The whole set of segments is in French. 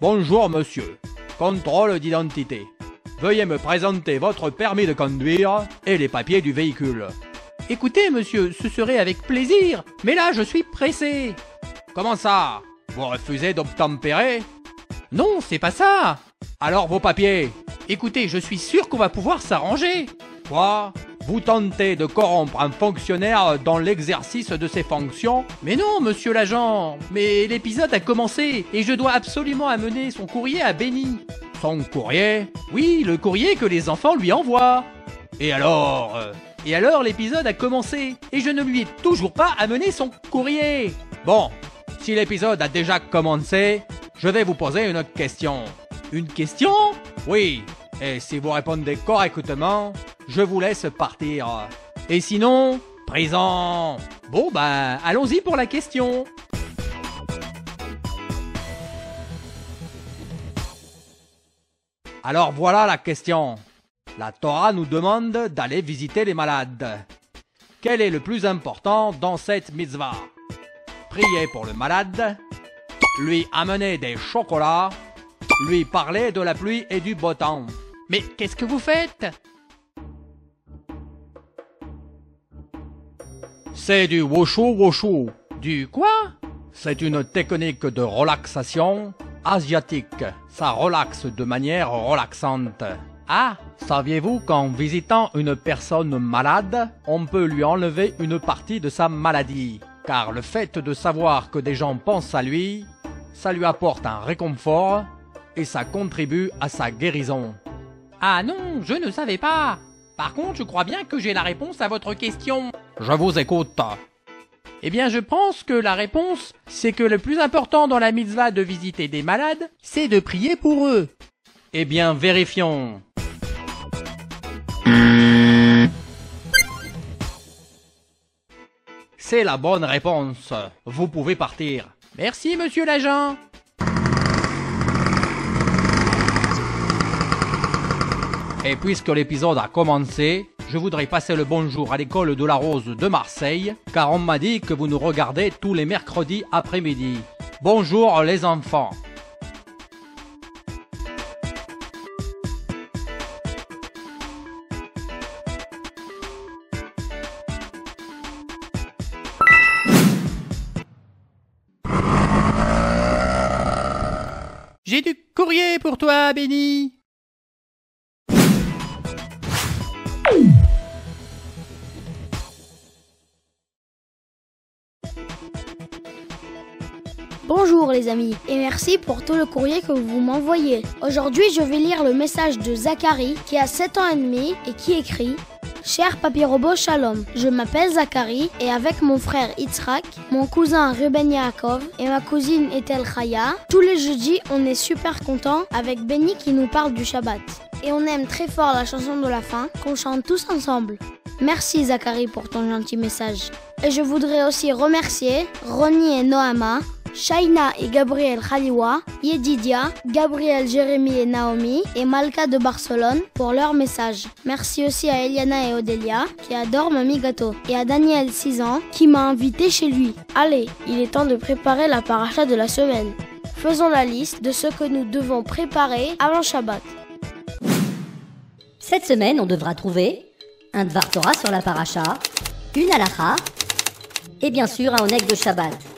Bonjour monsieur. Contrôle d'identité. Veuillez me présenter votre permis de conduire et les papiers du véhicule. Écoutez, monsieur, ce serait avec plaisir, mais là je suis pressé. Comment ça? Vous refusez d'obtempérer? Non, c'est pas ça. Alors vos papiers Écoutez, je suis sûr qu'on va pouvoir s'arranger. Quoi? Vous tentez de corrompre un fonctionnaire dans l'exercice de ses fonctions Mais non, monsieur l'agent. Mais l'épisode a commencé et je dois absolument amener son courrier à Benny. Son courrier Oui, le courrier que les enfants lui envoient. Et alors euh, Et alors l'épisode a commencé et je ne lui ai toujours pas amené son courrier. Bon, si l'épisode a déjà commencé, je vais vous poser une question. Une question? Oui, et si vous répondez correctement, je vous laisse partir. Et sinon Prison Bon bah, allons-y pour la question. Alors voilà la question. La Torah nous demande d'aller visiter les malades. Quel est le plus important dans cette mitzvah? Prier pour le malade, lui amener des chocolats, lui parler de la pluie et du beau temps. Mais qu'est-ce que vous faites? C'est du wushu wushu. Du quoi? C'est une technique de relaxation asiatique. Ça relaxe de manière relaxante. Ah, Saviez-vous qu'en visitant une personne malade, on peut lui enlever une partie de sa maladie? Car le fait de savoir que des gens pensent à lui, ça lui apporte un réconfort et ça contribue à sa guérison. Ah non, je ne savais pas. Par contre, je crois bien que j'ai la réponse à votre question. Je vous écoute. Eh bien, je pense que la réponse, c'est que le plus important dans la mitzvah de visiter des malades, c'est de prier pour eux. Eh bien, vérifions. C'est la bonne réponse. Vous pouvez partir. Merci, monsieur l'agent. Et puisque l'épisode a commencé, je voudrais passer le bonjour à l'école de la Rose de Marseille, car on m'a dit que vous nous regardez tous les mercredis après-midi. Bonjour les enfants. J'ai du courrier pour toi, Benny. Les amis et merci pour tout le courrier que vous m'envoyez. Aujourd'hui je vais lire le message de Zachary qui a 7 ans et demi et qui écrit Cher papy robot Shalom, je m'appelle Zachary et avec mon frère Yitzhak, mon cousin Ruben Yaakov et ma cousine Ethel Chaya, tous les jeudis on est super content avec Benny qui nous parle du Shabbat. Et on aime très fort la chanson de la fin qu'on chante tous ensemble. Merci Zachary pour ton gentil message. Et je voudrais aussi remercier Ronnie et Noama, Shaina et Gabriel Khaliwa, Yedidia, Gabriel, Jérémy et Naomi et Malka de Barcelone pour leur message. Merci aussi à Eliana et Odelia qui adorent Mamie Gâteau et à Daniel 6 ans qui m'a invité chez lui. Allez, il est temps de préparer la paracha de la semaine. Faisons la liste de ce que nous devons préparer avant Shabbat. Cette semaine, on devra trouver un Dvar Torah sur la paracha, une halacha et bien sûr un oneg de Shabbat.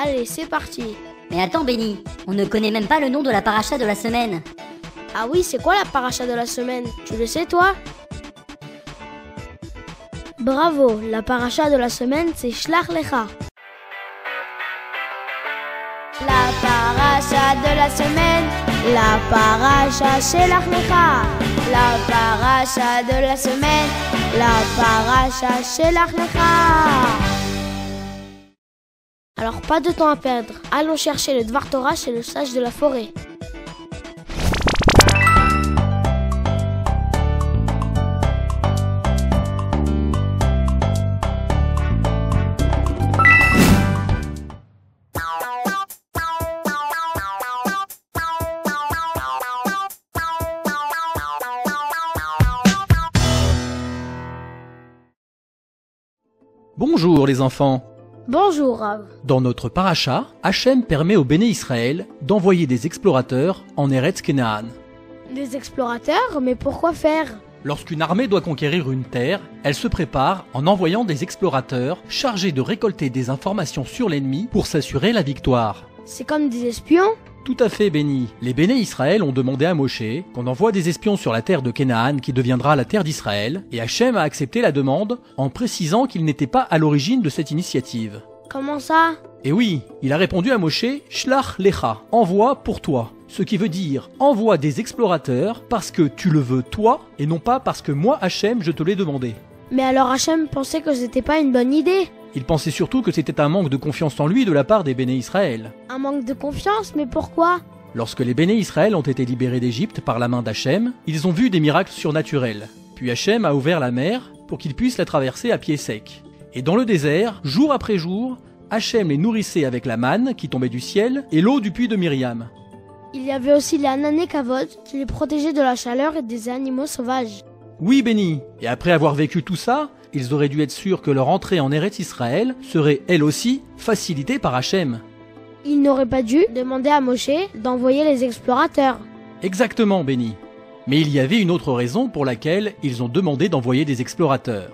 Allez, c'est parti. Mais attends, Benny, on ne connaît même pas le nom de la paracha de la semaine. Ah oui, c'est quoi la paracha de la semaine? Tu le sais toi? Bravo, la paracha de la semaine c'est Shlach Lecha. La paracha de la semaine, la paracha Shlach Lecha. La paracha de la semaine, la paracha Shlach Lecha. Alors pas de temps à perdre, allons chercher le Dvar Torah chez le sage de la forêt. Bonjour les enfants. Bonjour Rav. Dans notre paracha, Hachem permet au béné Israël d'envoyer des explorateurs en Eretz Kenaan. Des explorateurs Mais pourquoi faire? Lorsqu'une armée doit conquérir une terre, elle se prépare en envoyant des explorateurs chargés de récolter des informations sur l'ennemi pour s'assurer la victoire. C'est comme des espions? Tout à fait, Béni. Les béné Israël ont demandé à Moshe qu'on envoie des espions sur la terre de Canaan qui deviendra la terre d'Israël, et Hachem a accepté la demande en précisant qu'il n'était pas à l'origine de cette initiative. Comment ça? Et oui, il a répondu à Moshe, Shlach Lecha, envoie pour toi. Ce qui veut dire envoie des explorateurs parce que tu le veux toi et non pas parce que moi Hachem je te l'ai demandé. Mais alors Hachem pensait que c'était pas une bonne idée. Il pensait surtout que c'était un manque de confiance en lui de la part des béné Israël. Un manque de confiance, mais pourquoi? Lorsque les béné Israël ont été libérés d'Égypte par la main d'Hachem, ils ont vu des miracles surnaturels. Puis Hachem a ouvert la mer pour qu'ils puissent la traverser à pied sec. Et dans le désert, jour après jour, Hachem les nourrissait avec la manne qui tombait du ciel et l'eau du puits de Myriam. Il y avait aussi la Nané Kavod qui les protégeait de la chaleur et des animaux sauvages. Oui, béni. Et après avoir vécu tout ça, ils auraient dû être sûrs que leur entrée en Eretz Israël serait elle aussi facilitée par Hachem. Ils n'auraient pas dû demander à Moshe d'envoyer les explorateurs. Exactement, béni. Mais il y avait une autre raison pour laquelle ils ont demandé d'envoyer des explorateurs.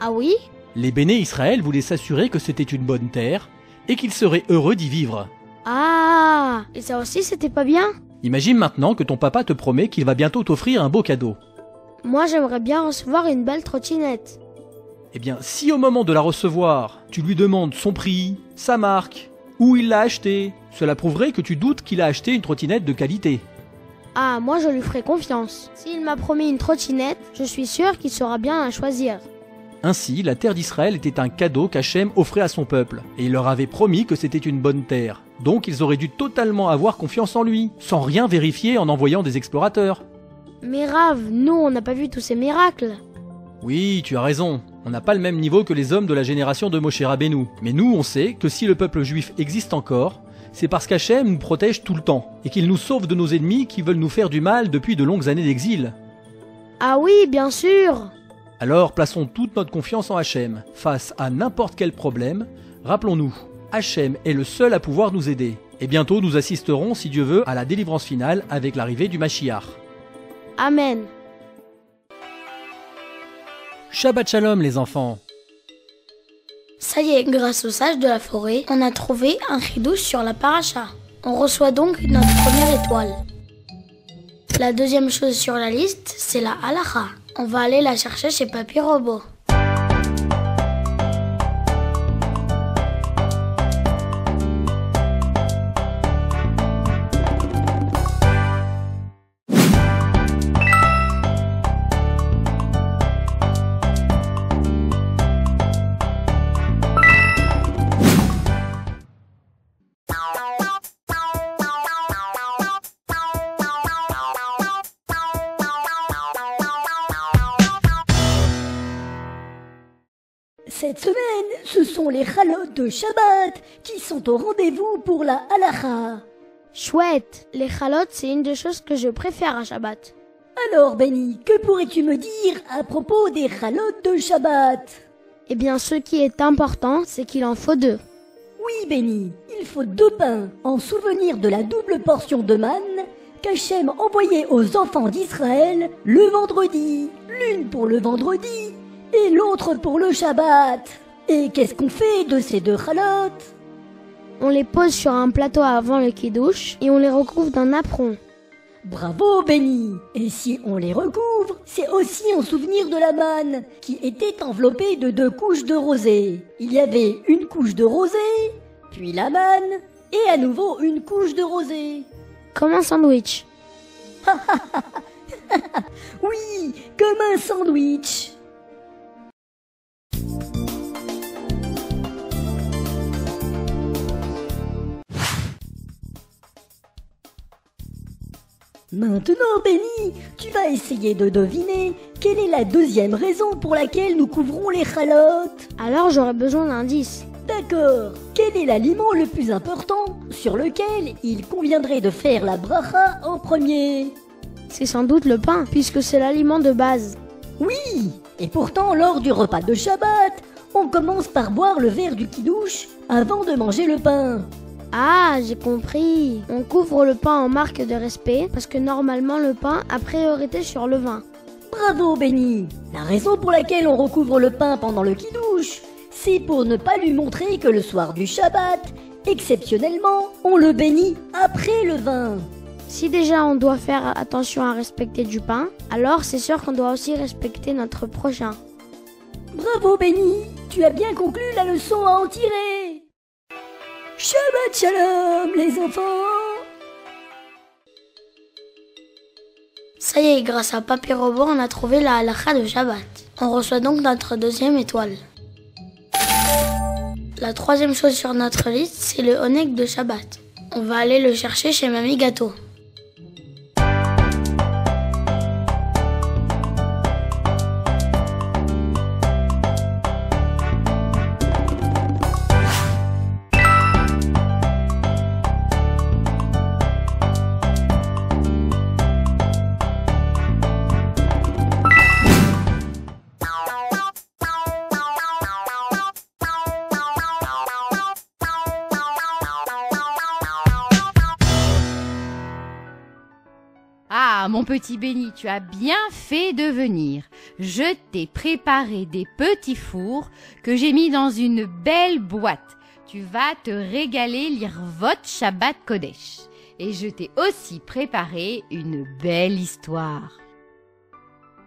Ah oui? Les béné Israël voulaient s'assurer que c'était une bonne terre et qu'ils seraient heureux d'y vivre. Ah Et ça aussi c'était pas bien? Imagine maintenant que ton papa te promet qu'il va bientôt t'offrir un beau cadeau. Moi j'aimerais bien recevoir une belle trottinette. Eh bien, si au moment de la recevoir, tu lui demandes son prix, sa marque, où il l'a acheté, cela prouverait que tu doutes qu'il a acheté une trottinette de qualité. Ah, moi je lui ferai confiance. S'il m'a promis une trottinette, je suis sûr qu'il saura bien la choisir. Ainsi, la terre d'Israël était un cadeau qu'Hachem offrait à son peuple, et il leur avait promis que c'était une bonne terre. Donc ils auraient dû totalement avoir confiance en lui, sans rien vérifier en envoyant des explorateurs. Mais Rav, nous on n'a pas vu tous ces miracles. Oui, tu as raison. On n'a pas le même niveau que les hommes de la génération de Moshe Rabbeinu. Mais nous, on sait que si le peuple juif existe encore, c'est parce qu'Hachem nous protège tout le temps, et qu'il nous sauve de nos ennemis qui veulent nous faire du mal depuis de longues années d'exil. Ah oui, bien sûr Alors plaçons toute notre confiance en Hachem. Face à n'importe quel problème, rappelons-nous, Hachem est le seul à pouvoir nous aider. Et bientôt nous assisterons, si Dieu veut, à la délivrance finale avec l'arrivée du Mashiach. Amen. Shabbat Shalom les enfants Ça y est, grâce au sage de la forêt, on a trouvé un chidouche sur la paracha. On reçoit donc notre première étoile. La deuxième chose sur la liste, c'est la halacha. On va aller la chercher chez Papy Robot. Sont les chalotes de Shabbat qui sont au rendez-vous pour la halacha. Chouette, les chalotes, c'est une des choses que je préfère à Shabbat. Alors, Benny, que pourrais-tu me dire à propos des chalotes de Shabbat? Eh bien, ce qui est important, c'est qu'il en faut deux. Oui, Benny, il faut deux pains en souvenir de la double portion de manne qu'Hachem envoyait aux enfants d'Israël le vendredi. L'une pour le vendredi et l'autre pour le Shabbat. Et qu'est-ce qu'on fait de ces deux chalotes On les pose sur un plateau avant le kidouche et on les recouvre d'un apron. Bravo, Benny Et si on les recouvre, c'est aussi en souvenir de la manne, qui était enveloppée de deux couches de rosée. Il y avait une couche de rosée, puis la manne, et à nouveau une couche de rosée. Comme un sandwich. Oui, comme un sandwich. Maintenant, Benny, tu vas essayer de deviner quelle est la deuxième raison pour laquelle nous couvrons les chalotes. Alors j'aurais besoin d'indices. D'accord. Quel est l'aliment le plus important sur lequel il conviendrait de faire la bracha en premier? C'est sans doute le pain, puisque c'est l'aliment de base. Oui. Et pourtant, lors du repas de Shabbat, on commence par boire le verre du kidouche avant de manger le pain. Ah, j'ai compris. On couvre le pain en marque de respect parce que normalement le pain a priorité sur le vin. Bravo Benny La raison pour laquelle on recouvre le pain pendant le kidouche, c'est pour ne pas lui montrer que le soir du Shabbat, exceptionnellement, on le bénit après le vin. Si déjà on doit faire attention à respecter du pain, alors c'est sûr qu'on doit aussi respecter notre prochain. Bravo Benny Tu as bien conclu la leçon à en tirer Shabbat Shalom les enfants Ça y est, grâce à Papy Robot, on a trouvé la halakha de Shabbat. On reçoit donc notre deuxième étoile. La troisième chose sur notre liste, c'est le Onek de Shabbat. On va aller le chercher chez Mamie Gâteau. Mon petit Béni, tu as bien fait de venir. Je t'ai préparé des petits fours que j'ai mis dans une belle boîte. Tu vas te régaler lire votre Shabbat Kodesh. Et je t'ai aussi préparé une belle histoire.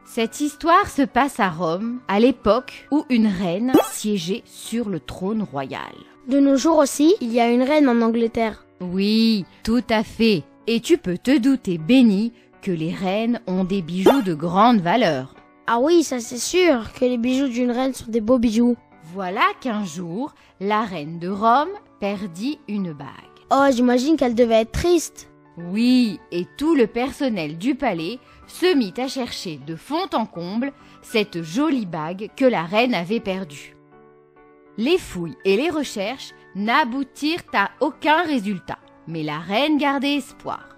Cette histoire se passe à Rome, à l'époque où une reine siégeait sur le trône royal. De nos jours aussi, il y a une reine en Angleterre. Oui, tout à fait. Et tu peux te douter, Béni, que les reines ont des bijoux de grande valeur. Ah oui, ça c'est sûr que les bijoux d'une reine sont des beaux bijoux. Voilà qu'un jour, la reine de Rome perdit une bague. Oh, j'imagine qu'elle devait être triste. Oui, et tout le personnel du palais se mit à chercher de fond en comble cette jolie bague que la reine avait perdue. Les fouilles et les recherches n'aboutirent à aucun résultat, mais la reine gardait espoir.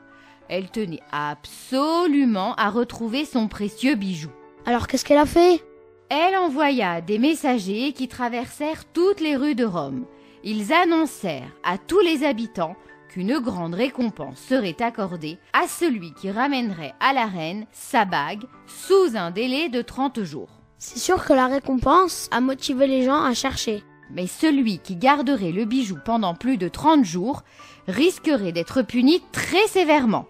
Elle tenait absolument à retrouver son précieux bijou. Alors qu'est-ce qu'elle a fait? Elle envoya des messagers qui traversèrent toutes les rues de Rome. Ils annoncèrent à tous les habitants qu'une grande récompense serait accordée à celui qui ramènerait à la reine sa bague sous un délai de 30 jours. C'est sûr que la récompense a motivé les gens à chercher. Mais celui qui garderait le bijou pendant plus de 30 jours risquerait d'être puni très sévèrement.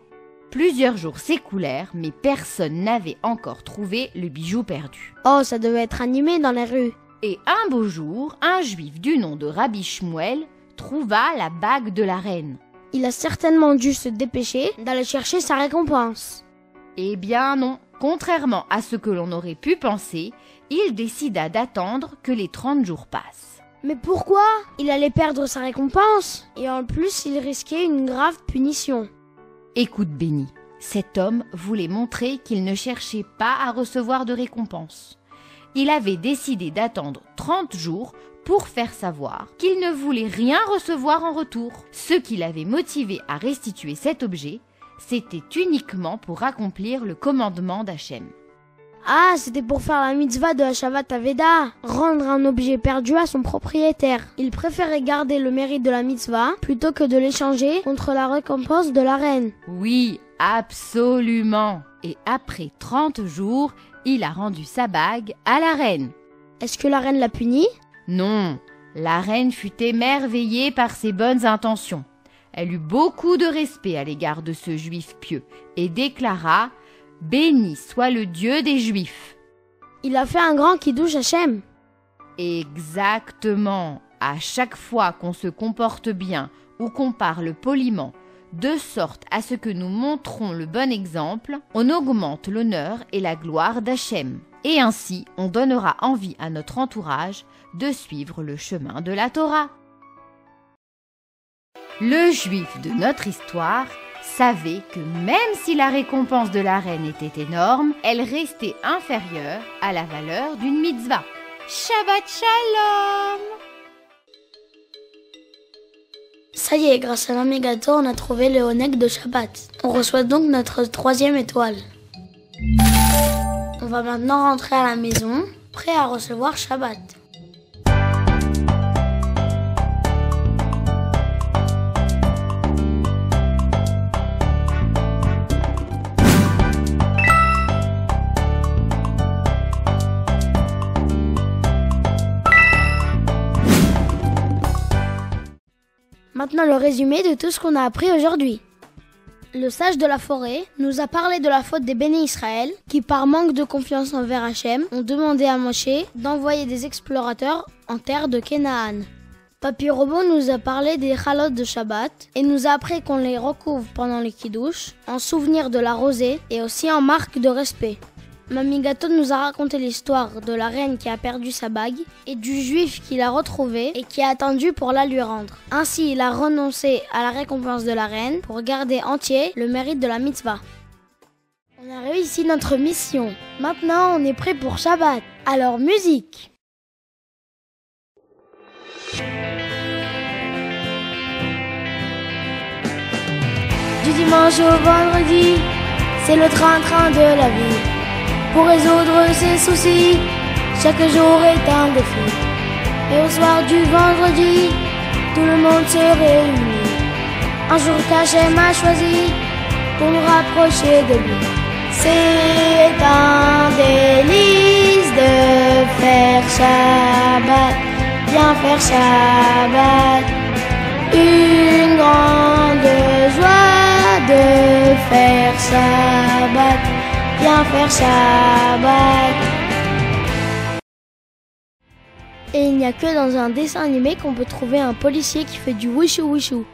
Plusieurs jours s'écoulèrent, mais personne n'avait encore trouvé le bijou perdu. Oh, ça devait être animé dans les rues. Et un beau jour, un juif du nom de Rabbi Shmuel trouva la bague de la reine. Il a certainement dû se dépêcher d'aller chercher sa récompense. Eh bien non, contrairement à ce que l'on aurait pu penser, il décida d'attendre que les 30 jours passent. Mais pourquoi Il allait perdre sa récompense? Et en plus il risquait une grave punition. Écoute, Béni, cet homme voulait montrer qu'il ne cherchait pas à recevoir de récompense. Il avait décidé d'attendre 30 jours pour faire savoir qu'il ne voulait rien recevoir en retour. Ce qui l'avait motivé à restituer cet objet, c'était uniquement pour accomplir le commandement d'Hachem. Ah, c'était pour faire la mitzvah de Hashavat Aveda, rendre un objet perdu à son propriétaire. Il préférait garder le mérite de la mitzvah plutôt que de l'échanger contre la récompense de la reine. Oui, absolument. Et après 30 jours, il a rendu sa bague à la reine. Est-ce que la reine l'a puni Non, la reine fut émerveillée par ses bonnes intentions. Elle eut beaucoup de respect à l'égard de ce juif pieux et déclara Béni soit le Dieu des Juifs. Il a fait un grand kiddush Hachem. Exactement. À chaque fois qu'on se comporte bien ou qu'on parle poliment, de sorte à ce que nous montrons le bon exemple, on augmente l'honneur et la gloire d'Hachem. Et ainsi, on donnera envie à notre entourage de suivre le chemin de la Torah. Le juif de notre histoire savait que même si la récompense de la reine était énorme, elle restait inférieure à la valeur d'une mitzvah. Shabbat Shalom Ça y est, grâce à Gâteau, on a trouvé le Honek de Shabbat. On reçoit donc notre troisième étoile. On va maintenant rentrer à la maison, prêt à recevoir Shabbat. Maintenant le résumé de tout ce qu'on a appris aujourd'hui. Le sage de la forêt nous a parlé de la faute des bénis Israël qui, par manque de confiance envers Hachem, ont demandé à Moshe d'envoyer des explorateurs en terre de Canaan. Papy Robot nous a parlé des chalotes de Shabbat et nous a appris qu'on les recouvre pendant les kiddush en souvenir de la rosée et aussi en marque de respect. Mamie Gâteau nous a raconté l'histoire de la reine qui a perdu sa bague et du juif qui l'a retrouvée et qui a attendu pour la lui rendre. Ainsi, il a renoncé à la récompense de la reine pour garder entier le mérite de la mitzvah. On a réussi notre mission. Maintenant, on est prêt pour Shabbat. Alors, musique Du dimanche au vendredi, c'est le train-train de la vie. Pour résoudre ses soucis, chaque jour est un défi. Et au soir du vendredi, tout le monde se réunit. Un jour caché m'a choisi pour nous rapprocher de lui. C'est un délice de faire Shabbat, bien faire Shabbat. Une grande joie de faire Shabbat, Et il n'y a que dans un dessin animé qu'on peut trouver un policier qui fait du wishou wishou.